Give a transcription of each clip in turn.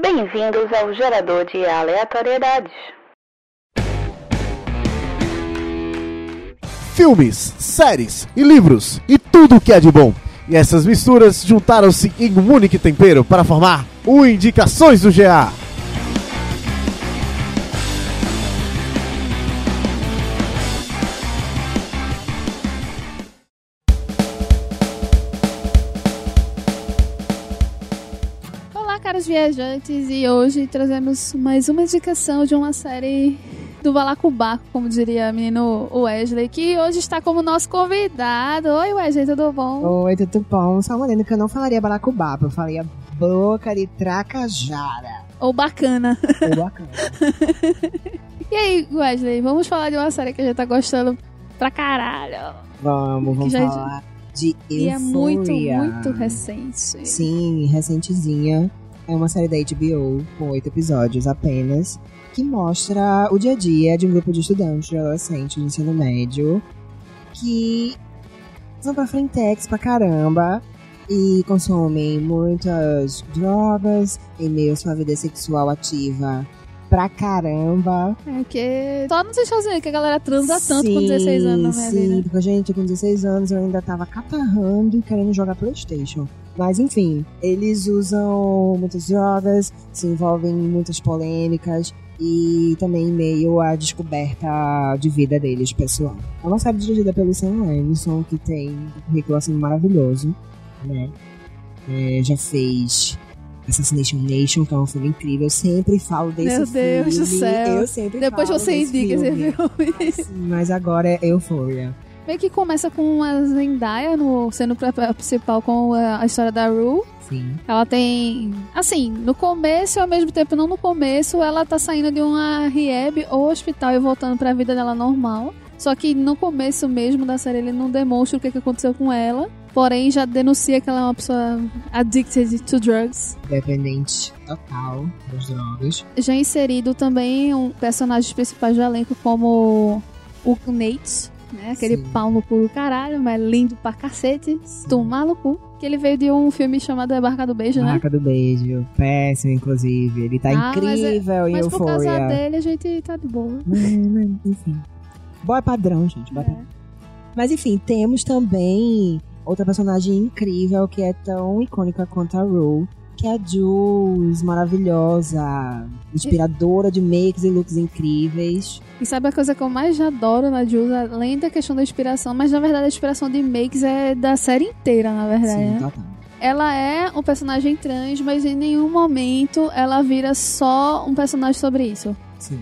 Bem-vindos ao gerador de aleatoriedades. Filmes, séries e livros e tudo o que é de bom. E essas misturas juntaram-se em um único tempero para formar o Indicações do GA. Viajantes, e hoje trazemos mais uma indicação de uma série do Balacobaco, como diria o menino Wesley, que hoje está como nosso convidado. Oi, Wesley, tudo bom? Oi, tudo bom? Só uma que eu não falaria balacubapa, eu falaria boca de tracajara. Ou bacana. Ou bacana. E aí, Wesley, vamos falar de uma série que a gente tá gostando pra caralho. Vamos, vamos já- falar de Euphoria. E é muito, muito recente. Sim, recentezinha. É uma série da HBO, com oito episódios apenas, que mostra o dia a dia de um grupo de estudantes, de adolescentes de ensino médio, que são pra frentex pra caramba e consomem muitas drogas em meio à sua vida sexual ativa pra caramba. É que só nos Estados Unidos que a galera transa tanto com 16 anos na minha sim, vida. porque, gente, com 16 anos eu ainda tava catarrando e querendo jogar Playstation. Mas enfim, eles usam muitas drogas, se envolvem em muitas polêmicas e também meio à descoberta de vida deles, pessoal. É uma série dirigida pelo Sam Levinson, que tem um currículo assim maravilhoso, né? É, já fez Assassination Nation, que é um filme incrível. Eu sempre falo desse Meu filme. Deus do céu. Eu sempre Depois falo você indica esse filme. mas agora é Euphoria. Meio que começa com a Zendaya no, sendo a principal com a, a história da Rue. Sim. Ela tem. Assim, no começo e ao mesmo tempo não no começo, ela tá saindo de uma rehab ou hospital e voltando pra vida dela normal. Só que no começo mesmo da série ele não demonstra o que, que aconteceu com ela. Porém, já denuncia que ela é uma pessoa addicted to drugs. Dependente total das drogas. Já inserido também um personagens principais do elenco, como o Nate, né? Aquele Sim. pau no cu do caralho, mas lindo pra cacete. Tomar no cu. Que ele veio de um filme chamado A Barca do Beijo, né? Marca do beijo. Péssimo, inclusive. Ele tá Ah, mas é- incrível em Mas por causa Euphoria. dele a gente tá de boa. Mas, enfim. Boy padrão, gente. Boy É. padrão. Mas enfim, temos também outra personagem incrível que é tão icônica quanto a Rue, que é a Jules, maravilhosa, inspiradora de makes e looks incríveis. E sabe a coisa que eu mais adoro na Jules, além da questão da inspiração, mas na verdade a inspiração de makes é da série inteira, na verdade. Sim, né? total. Ela é um personagem trans, mas em nenhum momento ela vira só um personagem sobre isso. Sim.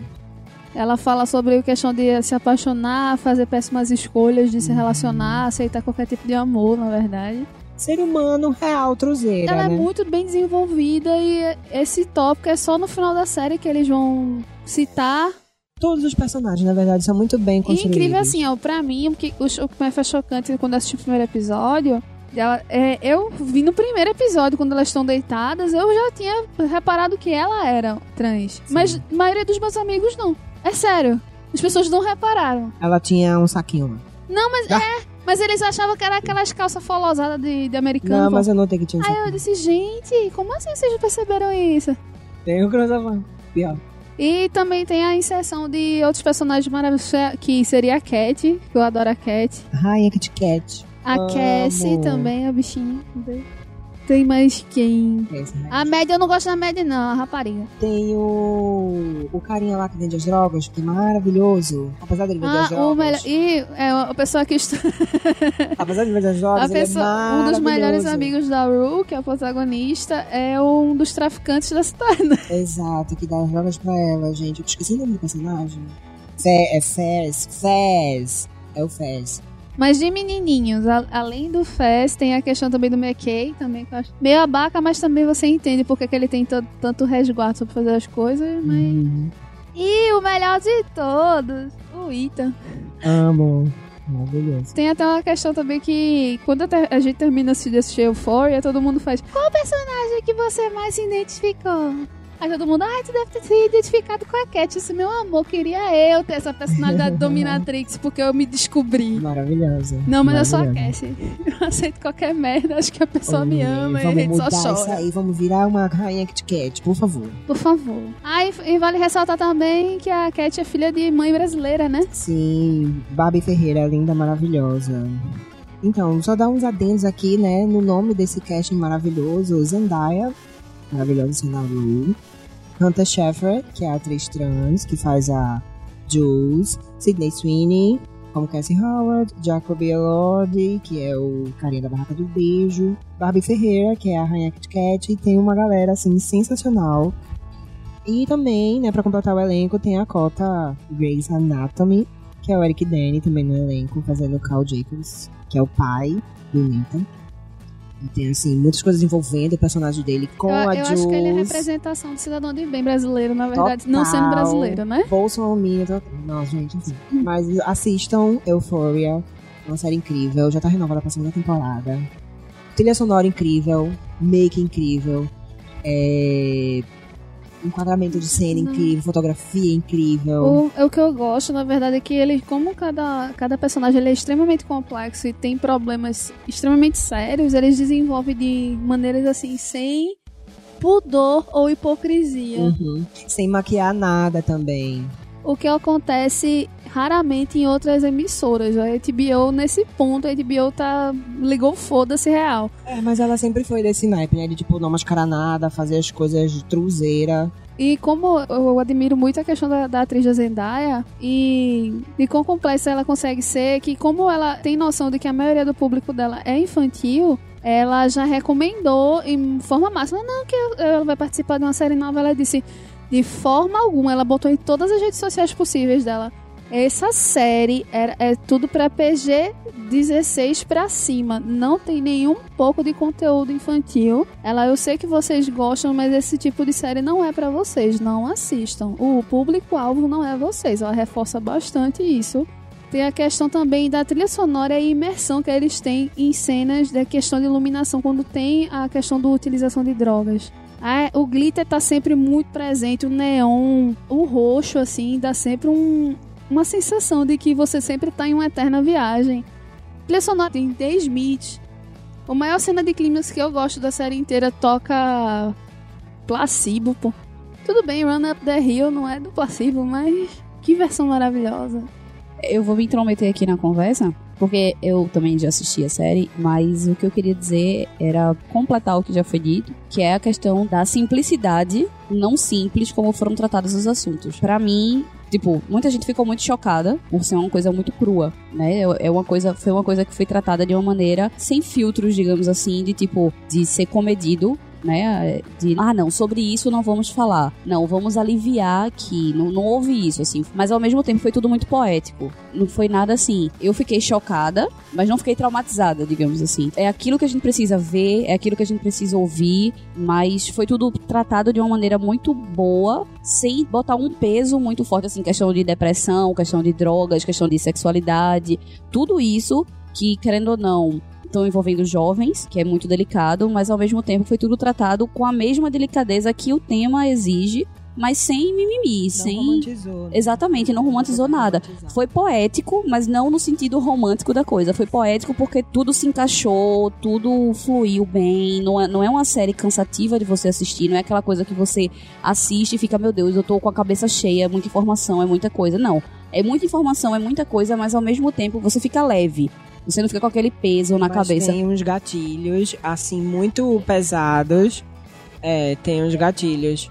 Ela fala sobre a questão de se apaixonar, fazer péssimas escolhas, de se Uhum. relacionar, aceitar qualquer tipo de amor, na verdade. Ser humano real, truzeira, Ela né? é muito bem desenvolvida e esse tópico é só no final da série que eles vão citar Todos os personagens, na verdade, são muito bem E construídos. incrível assim, ó, pra mim, o que, o, que mais foi chocante quando eu assisti o primeiro episódio, ela, é, eu vi no primeiro episódio, quando elas estão deitadas, eu já tinha reparado que ela era trans. Mas a maioria dos meus amigos não. É sério. As pessoas não repararam. Ela tinha um saquinho lá. Não, mas Ah. é. Mas eles achavam que era aquelas calças folosadas de, de americano. Não, mas eu notei que tinha Aí eu disse, gente, como assim vocês perceberam isso? Tem o crossover. Pior. E também tem a inserção de outros personagens maravilhosos, que seria a Cat, que eu adoro a Cat. Rainha Kit Kat. A. Cassie também, a bichinha. Tem mais quem? Esse, né? A Mad, eu não gosto da Mad, não, a rapariga. Tem o. O carinha lá que vende as drogas, que é maravilhoso. Apesar dele vender as Ah, drogas. o melhor. E é a pessoa que está. Apesar de vender as A drogas, ele é pessoa, um dos melhores amigos da Rue, que é o protagonista, é um dos traficantes da cidade. Exato, que dá as drogas pra ela, gente. Eu esqueci o nome do personagem. Fe é Fez. Fez. É o Fez. Mas de menininhos, a- além do Fez, tem a questão também do McKay, também, que eu acho meio abaca, mas também você entende porque que ele tem to- tanto resguardo sobre fazer as coisas. Mas... Uhum. E o melhor de todos, o Ethan. Amo. Maravilhoso. Tem até uma questão também que quando a gente termina de assistir Euphoria, todo mundo faz Qual personagem que você mais se identificou? Aí todo mundo, ai, tu deve ter se identificado com a Cat. Eu disse, meu amor, queria eu ter essa personalidade dominatrix, porque eu me descobri. Maravilhosa. Não, mas eu sou a. Cat. Eu aceito qualquer merda, acho que a pessoa me Oi, ama e a gente só mudar isso chora. aí, vamos virar uma rainha Kit Kat, por favor. Por favor. Ah, e, vale ressaltar também que a Cat é filha de mãe brasileira, né? Sim, Barbie Ferreira, linda, maravilhosa. Então, só dar uns adendos aqui, né, no nome desse casting maravilhoso, Zendaya, maravilhosa Zendaya, Hunter Schafer, que é a atriz trans, que faz a Jules, Sidney Sweeney, como Cassie Howard, Jacob Elordi, que é o carinha da Barraca do Beijo, Barbie Ferreira, que é a Rainha Kit Kat, e tem uma galera, assim, sensacional. E também, né, pra completar o elenco, tem a cota Grey's Anatomy, que é o Eric Danny também no elenco, fazendo o Carl Jacobs, que é o pai do Nathan. E tem, assim, muitas coisas envolvendo o personagem dele com Eu, a eu Jules. acho que ele é a representação do cidadão de bem brasileiro, na verdade. Não Total. sendo brasileiro, né? Bolsonaro, total. Nossa, gente, assim. Mas assistam Euphoria, uma série incrível, já tá renovada pra segunda temporada. Trilha sonora incrível, make incrível, é... enquadramento de cena incrível, fotografia incrível. O, o que eu gosto, na verdade, é que ele, como cada, cada personagem ele é extremamente complexo e tem problemas extremamente sérios, eles desenvolvem de maneiras assim, sem pudor ou hipocrisia. Uhum. Sem maquiar nada também. O que acontece raramente em outras emissoras. A HBO, nesse ponto, a HBO tá, ligou foda-se real. É, mas ela sempre foi desse naipe, né? De tipo, não mascarar nada, fazer as coisas de truzeira. E como eu admiro muito a questão da, da atriz da Zendaya e de quão complexa ela consegue ser, que como ela tem noção de que a maioria do público dela é infantil, ela já recomendou em forma máxima, não, que ela vai participar de uma série nova, ela disse, de forma alguma, ela botou em todas as redes sociais possíveis dela. Essa série era, é tudo pra PG 16 pra cima. Não tem nenhum pouco de conteúdo infantil. Ela, eu sei que vocês gostam, mas esse tipo de série não é pra vocês. Não assistam. O público-alvo não é vocês. Ela reforça bastante isso. Tem a questão também da trilha sonora e imersão que eles têm em cenas da questão de iluminação, quando tem a questão da utilização de drogas. Ah, o glitter tá sempre muito presente, o neon, o roxo, assim, dá sempre um, uma sensação de que você sempre tá em uma eterna viagem. Trilha sonora tem The Smith. A maior cena de clímax que eu gosto da série inteira toca Placebo, pô. Tudo bem, Run Up the Hill não é do Placebo, mas que versão maravilhosa. Eu vou me intrometer aqui na conversa, porque eu também já assisti a série, mas o que eu queria dizer era completar o que já foi dito, que é a questão da simplicidade, não simples como foram tratados os assuntos. Pra mim, tipo, muita gente ficou muito chocada por ser uma coisa muito crua, né? É uma coisa, foi uma coisa que foi tratada de uma maneira sem filtros, digamos assim, de tipo, de ser comedido né? De, ah, não, sobre isso não vamos falar. Não, vamos aliviar aqui. Não, não houve isso, assim. Mas ao mesmo tempo foi tudo muito poético. Não foi nada assim. Eu fiquei chocada, mas não fiquei traumatizada, digamos assim. É aquilo que a gente precisa ver, é aquilo que a gente precisa ouvir, mas foi tudo tratado de uma maneira muito boa, sem botar um peso muito forte, assim, questão de depressão, questão de drogas, questão de sexualidade. Tudo isso que, querendo ou não, estão envolvendo jovens, que é muito delicado, mas ao mesmo tempo foi tudo tratado com a mesma delicadeza que o tema exige, mas sem mimimi, Não sem romantizou. né? Exatamente, não romantizou nada. Romantizar. Foi poético, mas não no sentido romântico da coisa. Foi poético porque tudo se encaixou, tudo fluiu bem. Não é, não é uma série cansativa de você assistir, não é aquela coisa que você assiste e fica, meu Deus, eu tô com a cabeça cheia, é muita informação, é muita coisa. Não. É muita informação, é muita coisa, mas ao mesmo tempo você fica leve. Você não fica com aquele peso na Mas cabeça. Tem uns gatilhos, assim, muito pesados. É, tem uns gatilhos.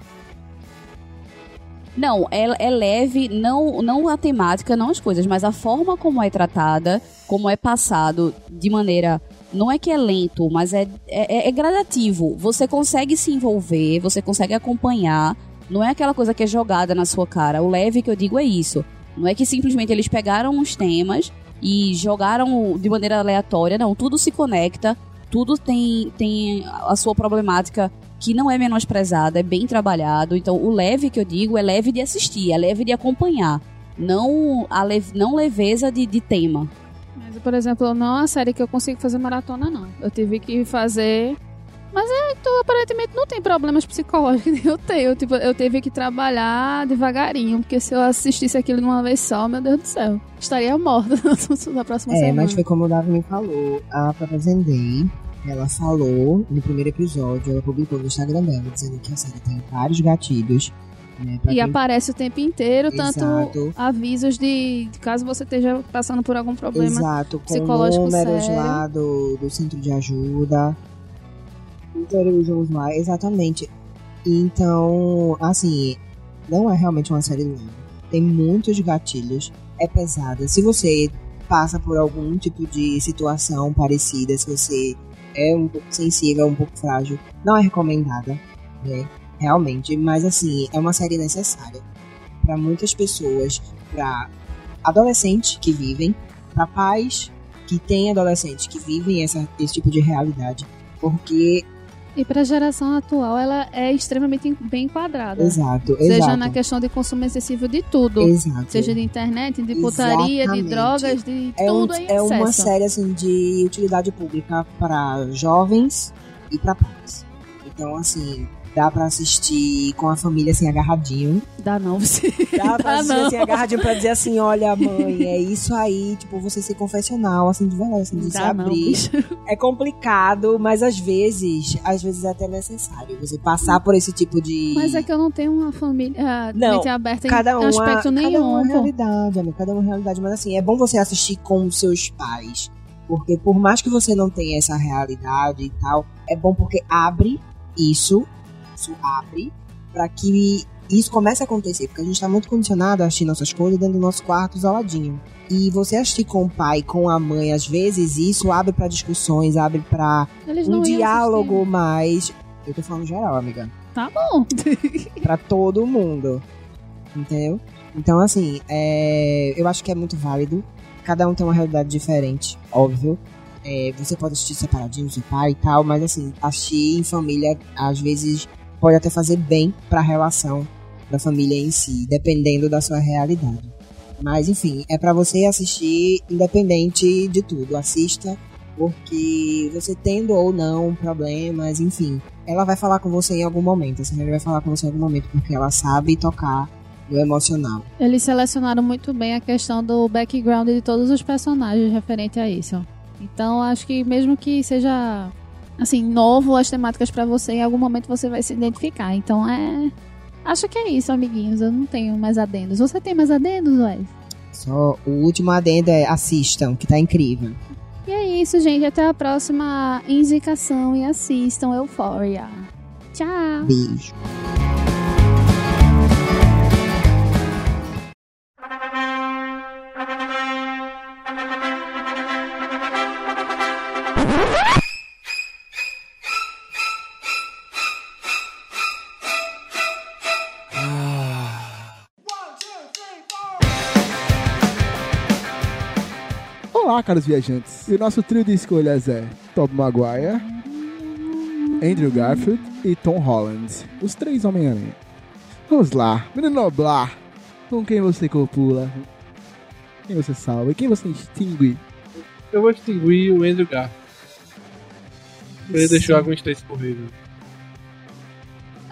Não, é, é leve, não, não a temática, não as coisas, mas a forma como é tratada, como é passado de maneira. Não é que é lento, mas é, é, é gradativo. Você consegue se envolver, você consegue acompanhar. Não é aquela coisa que é jogada na sua cara. O leve que eu digo é isso. Não é que simplesmente eles pegaram os temas e jogaram de maneira aleatória. Não, tudo se conecta, tudo tem, tem a sua problemática que não é menosprezada, é bem trabalhado. Então, o leve que eu digo é leve de assistir, é leve de acompanhar. Não a lev não leveza de, de tema. Mas, por exemplo, não é uma série que eu consigo fazer maratona, não. Eu tive que fazer. Mas é tu aparentemente não tem problemas psicológicos. Eu tenho. Tipo, eu teve que trabalhar devagarinho, porque se eu assistisse aquilo de uma vez só, meu Deus do céu, estaria morta na próxima É, semana. mas foi como o Davi me falou. A própria Zendaya, ela falou no primeiro episódio, ela publicou no Instagram dela, dizendo que a série tem vários gatilhos. Né, E quem- aparece o tempo inteiro, tanto Exato. avisos de, de caso você esteja passando por algum problema. Exato, com psicológico números sério. lá do, do centro de ajuda. Interujam lá, exatamente. Então, assim, não é realmente uma série longa. Tem muitos gatilhos, é pesada. Se você passa por algum tipo de situação parecida, se você é um pouco sensível, um pouco frágil, não é recomendada, né? Realmente, mas assim, é uma série necessária para muitas pessoas, para adolescentes que vivem, para pais que têm adolescentes que vivem essa, esse tipo de realidade, porque E pra geração atual, ela é extremamente bem enquadrada. exato, Seja exato, na questão de consumo excessivo de tudo. exato. Seja de internet, de putaria, de Exatamente. drogas, de é, um- tudo em é uma série assim de utilidade pública para jovens e para pais. Então assim, dá pra assistir com a família assim agarradinho. Dá não, você. Dá pra Dá assistir não. assim agarradinho pra dizer assim, olha mãe, é isso aí, tipo, você ser confessional, assim, de verdade, assim, de se Dá não, abrir. bicho. É complicado, mas às vezes, às vezes é até necessário você passar por esse tipo de. Mas é que eu não tenho uma família ah, Não, aberta cada em uma, aspecto cada nenhum. uma é pô. realidade, amigo, cada uma realidade, mas assim, é bom você assistir com os seus pais, porque por mais que você não tenha essa realidade e tal, é bom porque abre isso, isso abre pra que isso comece a acontecer, porque a gente tá muito condicionado a assistir nossas coisas dentro do nosso quarto isoladinho. E você assistir com o pai, com a mãe, às vezes isso abre pra discussões, abre pra Eles um diálogo mais. Eu tô falando geral, amiga. Tá bom. pra todo mundo. Entendeu? Então, assim, é, eu acho que é muito válido. Cada um tem uma realidade diferente, óbvio. É, você pode assistir separadinho, seu pai e tal, mas assim, assistir em família, às vezes, pode até fazer bem pra relação da família em si, dependendo da sua realidade. Mas, enfim, é pra você assistir independente de tudo. Assista, porque você tendo ou não problemas, enfim, ela vai falar com você em algum momento. A série vai falar com você em algum momento, porque ela sabe tocar no emocional. Eles selecionaram muito bem a questão do background de todos os personagens referente a isso. Então, acho que mesmo que seja assim novo as temáticas pra você, em algum momento você vai se identificar. Então, é Acho que é isso, amiguinhos. Eu não tenho mais adendos. Você tem mais adendos, Wes? Só o último adendo é assistam, que tá incrível. E é isso, gente. Até a próxima indicação e assistam Euphoria. Tchau! Beijo. Olá, caros viajantes. E o nosso trio de escolhas é Tobey Maguire, Andrew Garfield e Tom Holland. Os três Homem-Aranha. Vamos lá, menino Noblar. Com quem você copula? Quem você salva? E quem você extingue? Eu vou extinguir o Andrew Garfield. Ele deixou a Gwen Stacy correr. né?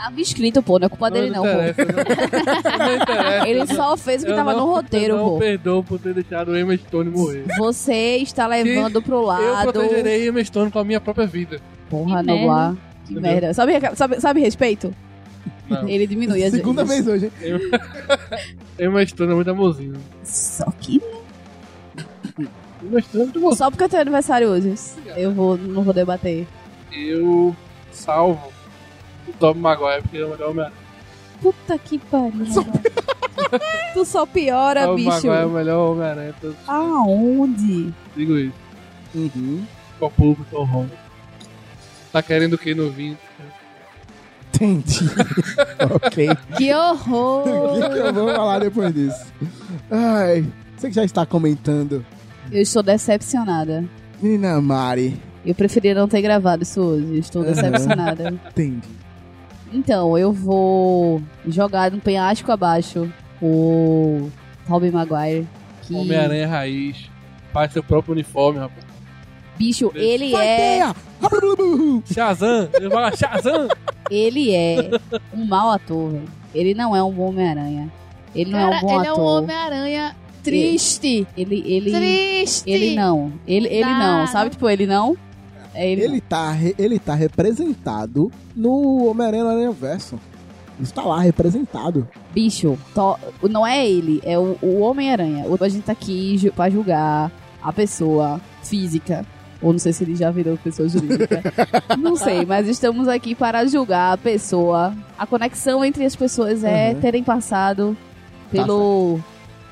Tava escrito, pô, não é culpa dele não, pô. não, não interessa. Ele só fez o que Eu tava não- no roteiro, eu não pô. perdoo por ter deixado o Emma Stone morrer. Você está levando pro Eu lado. protegerei Emma Stone com a minha própria vida. Porra, Que Noblar. Que Entendeu? merda. Sabe, sabe, sabe respeito? Não. Ele diminui as Segunda vezes. vez hoje, hein? Emma Stone é muito amorzinho. Só que Emma Stone é só porque eu tenho aniversário hoje. Eu vou, não vou debater. Eu salvo o Tom Maguire porque ele é o melhor Homem-Aranha. Puta que pariu. tu só piora, Tom bicho. Maguire é o melhor Homem-Aranha. Aonde? Digo isso. Uhum. Copulo com Tom Holland. Tá querendo o que no vinho? Entendi. ok. Que horror! O que, eu vou falar depois disso? Ai, você que já está comentando. Eu estou decepcionada. Menina Mari. Eu preferia não ter gravado isso hoje. Estou decepcionada. Entendi. Então, eu vou jogar no penhasco abaixo o Tobey Maguire. Que... Homem-Aranha raiz. Faz seu próprio uniforme, rapaz. Bicho, ele é. Shazam! Ele fala Shazam! Ele é um mau ator, velho. Ele não é um bom Homem-Aranha. Ele não é Cara, um bom ele é um ator. Homem-Aranha triste. Ele, ele, Triste. ele não. Ele, ele Tá. não. Sabe, tipo, ele não. É ele, Ele tá, ele tá representado no Homem-Aranha Aranha Verso. Isso tá lá, representado. Bicho, to- não é ele, é o, o Homem-Aranha. A gente tá aqui ju- pra julgar a pessoa física. Ou não sei se ele já virou pessoa jurídica. não sei, mas estamos aqui para julgar a pessoa. A conexão entre as pessoas é Uhum. terem passado pelo,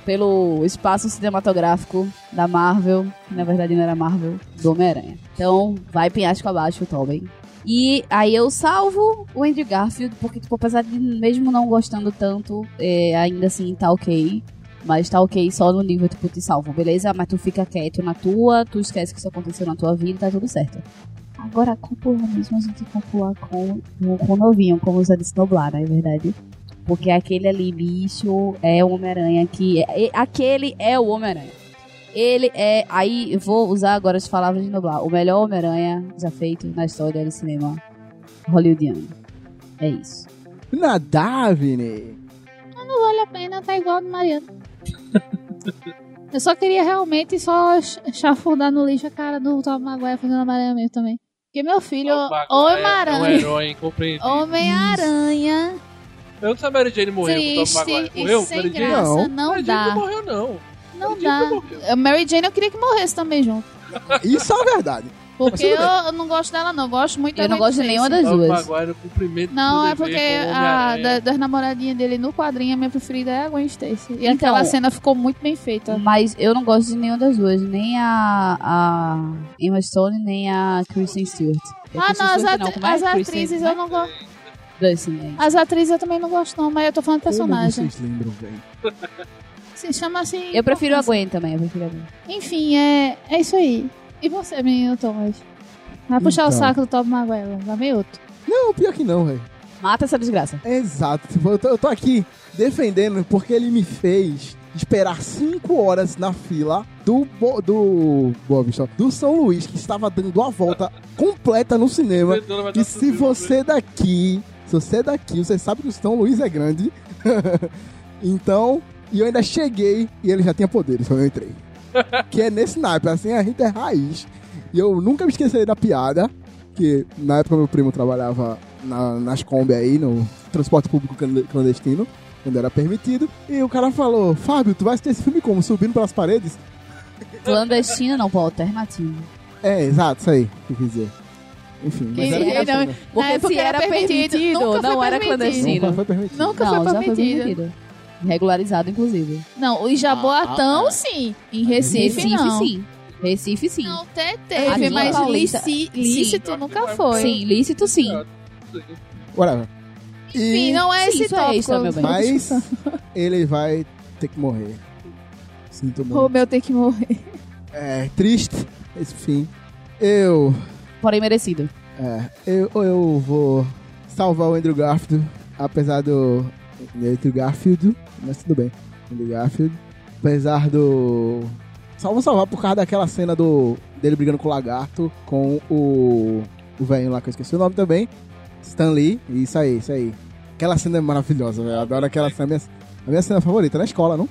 pelo espaço cinematográfico da Marvel. Que na verdade não era Marvel, do Homem-Aranha. Então, vai penhasco abaixo, Tobey. E aí eu salvo o Andrew Garfield, porque, tipo, apesar de mesmo não gostando tanto, é, ainda assim tá ok. Mas tá ok só no nível, tipo, te salvo, beleza? Mas tu fica quieto na tua, tu esquece que isso aconteceu na tua vida, tá tudo certo. Agora, copula mesmo, a gente copula com, com, com o novinho, como Zé disse Noblar, na verdade. Porque aquele ali, bicho, é o Homem-Aranha que... É, aquele é o Homem-Aranha. Ele é... Aí, eu vou usar agora as palavras de Noblar. O melhor Homem-Aranha já feito na história do cinema hollywoodiano. É isso. Nadar, Vini. Não vale a pena, tá igual do Mariano. Eu só queria realmente só ch- chafurdar no lixo a cara do Tom Maguire fazendo Homem-Aranha mesmo também. Porque meu filho, Maguire É um Homem-Aranha. Homem-Aranha, Eu não sei se a Mary Jane morreu com o Tom triste Maguire. e Morreu? sem Mary Jane? graça, Não. não Mary Jane não morreu, não. Não Mary dá. A Mary Jane eu queria que morresse também junto. Isso é verdade. Porque eu, eu não gosto dela, não. Eu gosto muito Eu não gosto de nenhuma das duas. Maguire, o cumprimento Não, é porque a, da- das namoradinhas dele no quadrinho, a minha preferida é a Gwen Stacy. E Então- aquela cena ficou muito bem feita. Mas eu não gosto de nenhuma das duas. Nem a, a Emma Stone, nem a Kristen Stewart. É Ah, não, as, atri- como é? as atrizes eu não gosto. As atrizes eu também não gosto, não, mas eu tô falando de Como personagem. vocês lembram, velho? Se chama assim. Eu prefiro a Gwen também, eu prefiro a Gwen. Enfim, é, é isso aí. E você, menino Thomas? Vai puxar o Então. saco do Tom Maguire, vai ver outro. Não, pior que não, velho. Mata essa desgraça. Exato. Tipo, eu tô, eu tô aqui defendendo porque ele me fez esperar 5 horas na fila do, Bo- do Boa Vista, do São Luís, que estava dando a volta completa no cinema. E se você daqui, se você é daqui, você sabe que o São Luís é grande. então, e eu ainda cheguei e ele já tinha poderes quando eu entrei. que é nesse naipe, assim, a gente é raiz. E eu nunca me esquecerei da piada, que na época meu primo trabalhava na- nas Kombi aí, no transporte público clan- clandestino, quando era permitido. E o cara falou, Fábio, tu vai assistir esse filme como? Subindo pelas paredes? Clandestino não, pô, alternativo. É, exato, isso aí, que eu quis dizer. Enfim, mas era não, engraçado. Porque época se era era permitido, permitido, nunca não foi era permitido. clandestino. Nunca foi permitido. Nunca não, foi permitido. permitido. Regularizado, inclusive. Não, o Jaboatão, Ah, ah, sim. Em Recife, Recife, não. sim. Recife, sim. Não, Aqui teve, mas Paulista, lici- sim. lícito nunca foi. Sim, lícito, sim. Whatever. Enfim, E, não é Sim, esse é tópico. extra, meu bem. mas ele vai ter que morrer. Sinto O muito. meu tem que morrer. É triste esse fim. Eu, Porém merecido. é, eu, eu vou salvar o Andrew Garfield, apesar do Andrew Garfield, mas tudo bem. Andrew Garfield, apesar do só vou salvar por causa daquela cena do dele brigando com o lagarto, com o o velho lá que eu esqueci o nome também, Stan Lee, isso aí, isso aí. Aquela cena é maravilhosa, velho. Eu adoro aquela cena, a minha, a minha cena favorita na escola, não?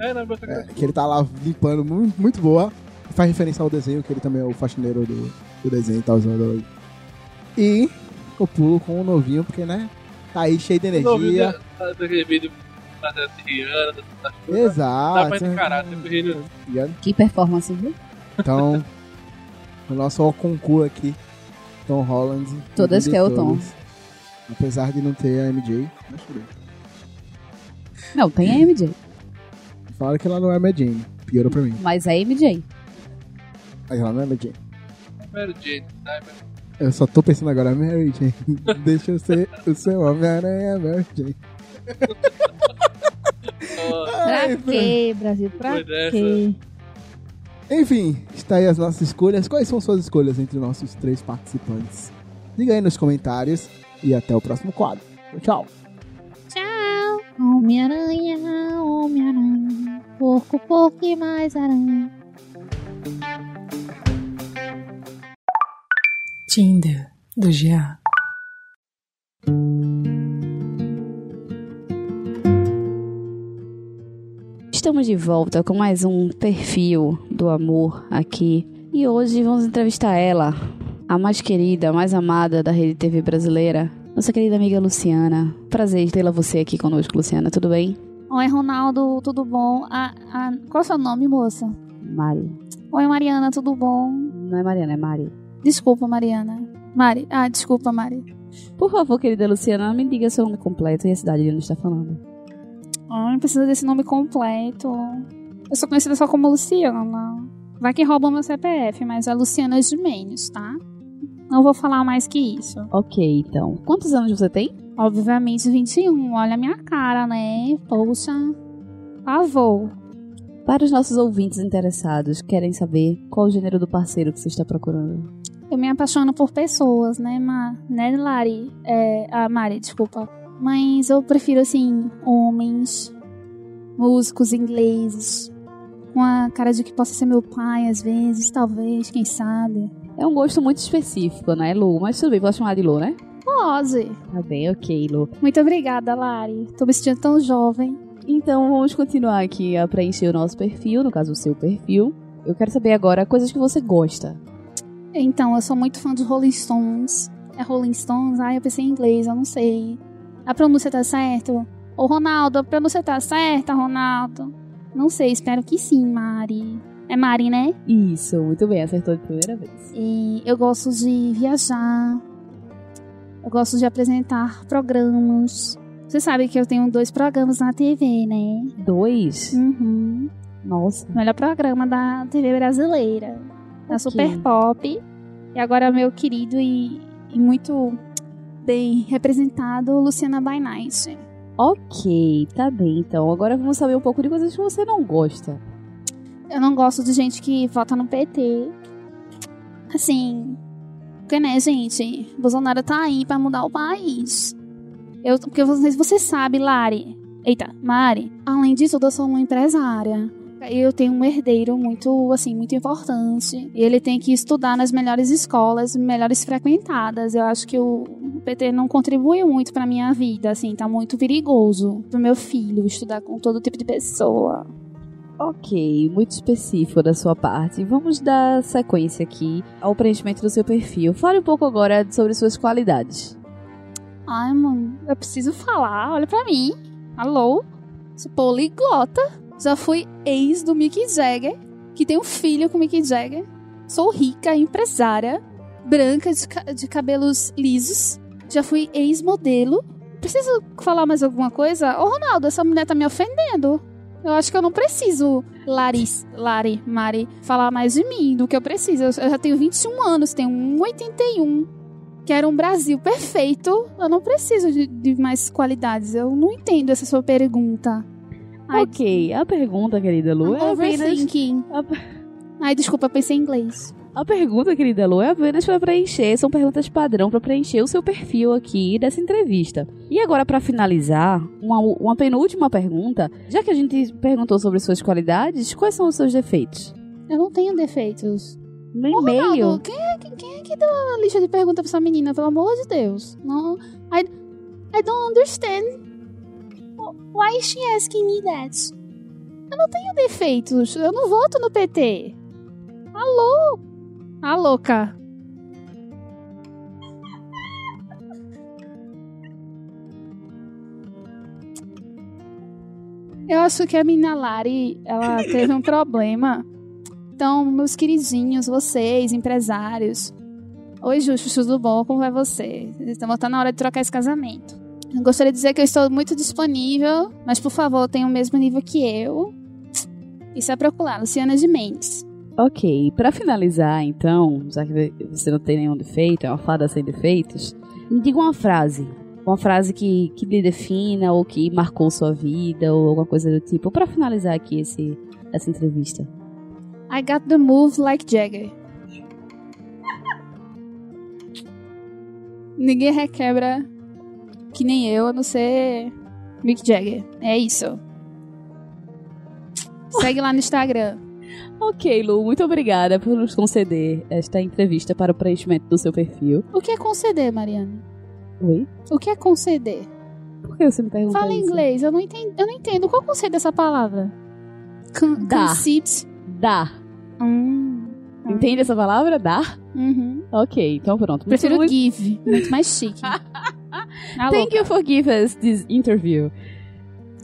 É, na É, que ele tá lá limpando, muito, muito boa. Faz referência ao desenho, que ele também é o faxineiro do, do desenho e tal. zoando. E eu pulo com o novinho, porque, né? Tá aí cheio de energia. daquele vídeo da Rihanna, das coisas. Exato. Dá pra encarar? Que performance, viu? Então, o nosso concurso aqui, Tom Holland. Todas que é o Tom. Apesar de não ter a MJ, mas tudo. Não, tem a MJ. Falaram que ela não é a Jane. Piorou pra mim. Mas é MJ. Mas ela não é a Jane. Mary Jane, tá? Eu só tô pensando agora, Mary Jane. Deixa eu ser o seu Homem-Aranha, Mary Jane. Ai, Pra quê, Brasil? Pra quê? Enfim, está aí as nossas escolhas. Quais são suas escolhas entre nossos três participantes? Diga aí nos comentários e até o próximo quadro. Tchau. Tchau. Homem-Aranha, Homem-Aranha. Porco, porco e mais aranha. Tinder do Jean. Estamos de volta com mais um perfil do amor aqui. E hoje vamos entrevistar ela, a mais querida, a mais amada da rede TV brasileira, nossa querida amiga Luciana. Prazer tê-la você aqui conosco, Luciana, tudo bem? Oi, Ronaldo, tudo bom? Ah, ah, qual é o seu nome, moça? Mari. Oi, Mariana, tudo bom? Não é Mariana, é Mari. Desculpa, Mariana. Mari. Ah, desculpa, Mari. Por favor, querida Luciana, me diga seu nome completo e a cidade de onde está falando. Ah, não precisa desse nome completo. Eu sou conhecida só como Luciana. Vai que rouba meu CPF, mas é Luciana de Menos, tá? Não vou falar mais que isso. Ok, então. Quantos anos você tem? Obviamente 21. Olha a minha cara, né? Poxa. Pavor. Para os nossos ouvintes interessados, querem saber qual o gênero do parceiro que você está procurando? Eu me apaixono por pessoas, né, Ma? Né, Lari? É, ah, Mari, desculpa. Mas eu prefiro, assim, homens, músicos ingleses, com a cara de que possa ser meu pai, às vezes, talvez, quem sabe. É um gosto muito específico, né, Lu? Mas tudo bem, posso chamar de Lu, né? Pode. Tá bem, ok, Lu. Muito obrigada, Lari. Tô me sentindo tão jovem. Então vamos continuar aqui a preencher o nosso perfil, no caso o seu perfil. Eu quero saber agora coisas que você gosta. Então, eu sou muito fã de Rolling Stones. É Rolling Stones? Ah, eu pensei em inglês, eu não sei. A pronúncia tá certa? Ô, Ronaldo, a pronúncia tá certa, Ronaldo? Não sei, espero que sim, Mari. É Mari, né? Isso, muito bem, acertou de primeira vez. E eu gosto de viajar. Eu gosto de apresentar programas. Você sabe que eu tenho dois programas na TV, né? Dois? Uhum. Nossa. Melhor programa da TV brasileira. Da Ok. Super Pop. E agora meu querido e, e muito bem representado, Luciana by Night. Ok, tá bem. Então agora vamos saber um pouco de coisas que você não gosta. Eu não gosto de gente que vota no PT. Assim. Porque, né, gente? Bolsonaro tá aí pra mudar o país. Eu, porque você, você sabe, Lari. Eita, Mari. Além disso, eu sou uma empresária. Eu tenho um herdeiro muito, assim, muito importante. E ele tem que estudar nas melhores escolas, melhores frequentadas. Eu acho que o PT não contribui muito pra minha vida, assim, tá muito perigoso pro meu filho estudar com todo tipo de pessoa. Ok, muito específico da sua parte. Vamos dar sequência aqui ao preenchimento do seu perfil. Fale um pouco agora sobre suas qualidades. Ai, mano, eu preciso falar, olha pra mim. Alô? Sou poliglota. Já fui ex do Mick Jagger, que tem um filho com o Mick Jagger. Sou rica, empresária, branca, de, ca- de cabelos lisos. Já fui ex-modelo. Preciso falar mais alguma coisa? Ô, Ronaldo, essa mulher tá me ofendendo. Eu acho que eu não preciso, Laris, Lari, Mari, falar mais de mim do que eu preciso. Eu já tenho 21 anos, tenho 1,81. Quero um Brasil perfeito. Eu não preciso de, de mais qualidades. Eu não entendo essa sua pergunta. Ai, ok, a pergunta, querida Lu, é apenas... overthinking. A, Ai, desculpa, pensei em inglês. a pergunta, querida Lu, é apenas para preencher, são perguntas padrão para preencher o seu perfil aqui dessa entrevista. E agora, para finalizar, uma, uma penúltima pergunta. Já que a gente perguntou sobre suas qualidades, quais são os seus defeitos? Eu não tenho defeitos. No Ô, Ronaldo, e-mail. quem é, que- quem é que deu uma lista de perguntas pra essa menina? Pelo amor de Deus. Não, I, I don't understand. Why is she asking me that? Eu não tenho defeitos. Eu não voto no PT. Alô? A louca. Eu acho que a menina Lari, ela teve um problema. Então, meus queridinhos, vocês, empresários. Oi, Justo, tudo bom? Como vai você? Estamos tá na hora de trocar esse casamento. Eu gostaria de dizer que eu estou muito disponível, mas por favor, tenha o mesmo nível que eu. Isso é procurar, Luciana de Mendes. Ok, para finalizar, então, já que você não tem nenhum defeito, é uma fada sem defeitos, me diga uma frase. Uma frase que, que lhe defina ou que marcou sua vida ou alguma coisa do tipo. Para finalizar aqui esse, essa entrevista. I got the move like Jagger. Ninguém requebra que nem eu, a não ser Mick Jagger. É isso. Segue lá no Instagram. Ok, Lu, muito obrigada por nos conceder esta entrevista para o preenchimento do seu perfil. O que é conceder, Mariana? Oi? O que é conceder? Por que você me pergunta Fala em isso? inglês, eu não entendo. Eu não entendo. Qual é o conceito dessa palavra? Con Dá. conceit. Dá. Hum. Entende essa palavra? Dá? Uhum. Ok, então pronto. Prefiro muito- give. Muito mais chique. Alô, Thank you for giving us this interview.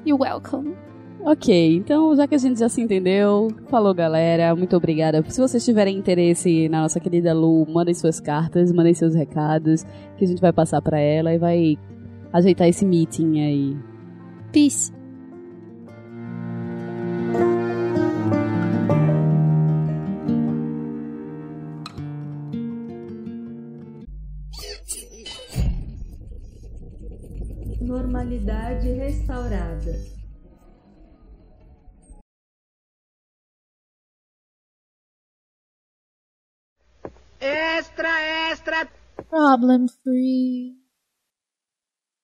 You're welcome. Ok, então já que a gente já se entendeu, falou galera, muito obrigada. Se vocês tiverem interesse na nossa querida Lu, mandem suas cartas, mandem seus recados, que a gente vai passar pra ela e vai ajeitar esse meeting aí. Peace. Normalidade restaurada. Problem free.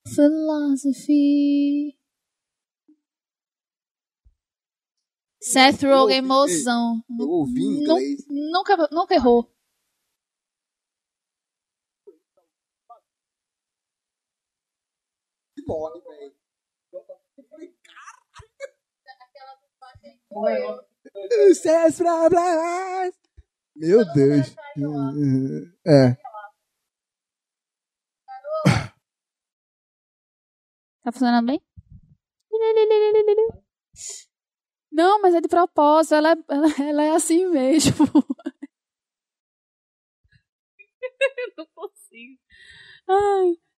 Philosophy. Seth Rogen, emoção. Eu ouvi em inglês. Nunca, nunca errou. Que morre, velho. Seus problemas. Meu Deus. É. Tá funcionando bem? Não, mas é de propósito. Ela, é- ela, ela é assim mesmo. não consigo. Ai.